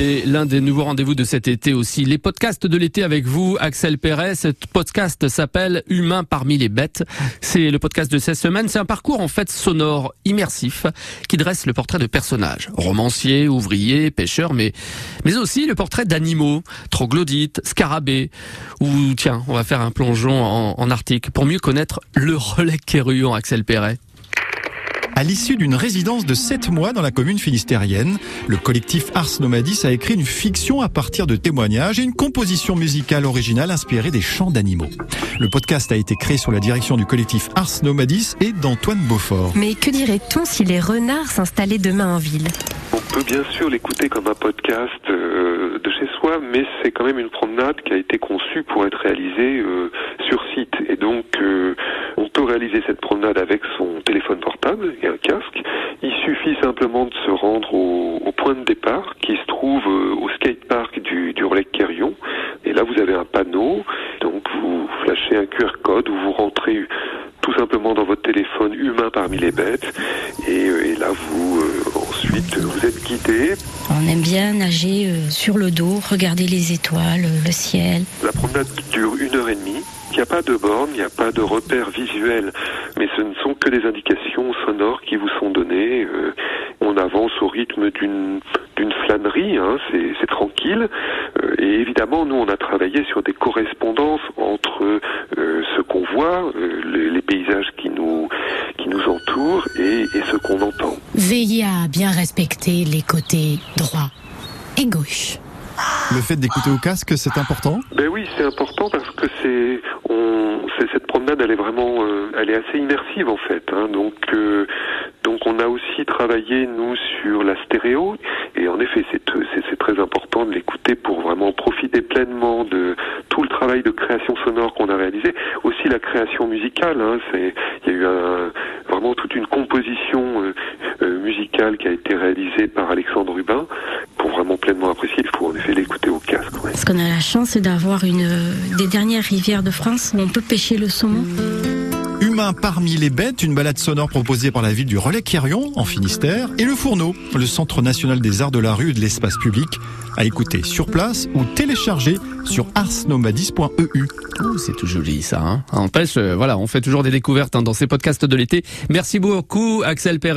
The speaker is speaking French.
C'est l'un des nouveaux rendez-vous de cet été aussi. Les podcasts de l'été avec vous, Axel Perret. Ce podcast s'appelle Humain parmi les bêtes. C'est le podcast de cette semaine. C'est un parcours en fait sonore, immersif, qui dresse le portrait de personnages. Romanciers, ouvriers, pêcheurs, mais, mais aussi le portrait d'animaux, troglodytes, scarabées. Ou tiens, on va faire un plongeon en, en Arctique pour mieux connaître le relais Kéruon, Axel Perret. À l'issue d'une résidence de 7 mois dans la commune finistérienne, le collectif Ars Nomadis a écrit une fiction à partir de témoignages et une composition musicale originale inspirée des chants d'animaux. Le podcast a été créé sous la direction du collectif Ars Nomadis et d'Antoine Beaufort. Mais que dirait-on si les renards s'installaient demain en ville? On peut bien sûr l'écouter comme un podcast euh, de chez soi, mais c'est quand même une promenade qui a été conçue pour être réalisée euh, sur site. Et donc, euh, on peut réaliser cette promenade avec son téléphone portable et un casque. Il suffit simplement de se rendre au, au point de départ qui se trouve euh, au skatepark du, du Relais Quérion. Et là, vous avez un panneau. Donc, vous flashez un QR code ou vous rentrez tout simplement dans votre téléphone humain parmi les bêtes. Et, euh, et là, vous euh, ensuite, vous êtes guidé. On aime bien nager euh, sur le dos, regarder les étoiles, euh, le ciel. La promenade dure une heure et demie. Il n'y a pas de borne, il n'y a pas de repères visuels, mais ce ne sont que des indications sonores qui vous sont données. Euh, on avance au rythme d'une d'une flânerie, hein, c'est tranquille. Euh, et évidemment, nous, on a travaillé sur des correspondances entre euh, ce qu'on voit, euh, les, les paysages qui nous qui nous entourent et, et ce qu'on entend. Veillez à bien respecter les côtés droit et gauche. Le fait d'écouter au casque, c'est important? Ben oui, c'est important parce que c'est, elle est vraiment, euh, elle est assez immersive en fait. Hein, donc, euh, donc on a aussi travaillé nous sur la stéréo et en effet, c'est, très important de l'écouter pour vraiment profiter pleinement de tout le travail de création sonore qu'on a réalisé. Aussi la création musicale. Hein, il y a eu vraiment toute une composition euh, musicale qui a été réalisée par Alexandre Rubin. Pour vraiment pleinement apprécier, il faut en effet l'écouter au casque. ouais. Parce qu'on a la chance d'avoir une des dernières rivières de France où on peut pêcher le saumon. Humain parmi les bêtes, une balade sonore proposée par la ville du Relais Quérion, en Finistère, et le Fourneau, le Centre national des arts de la rue et de l'espace public, à écouter sur place ou télécharger sur arsnomadis.eu. Oh, c'est tout joli ça. Hein Empêche, euh, voilà, on fait toujours des découvertes hein, dans ces podcasts de l'été. Merci beaucoup, Axel Perret.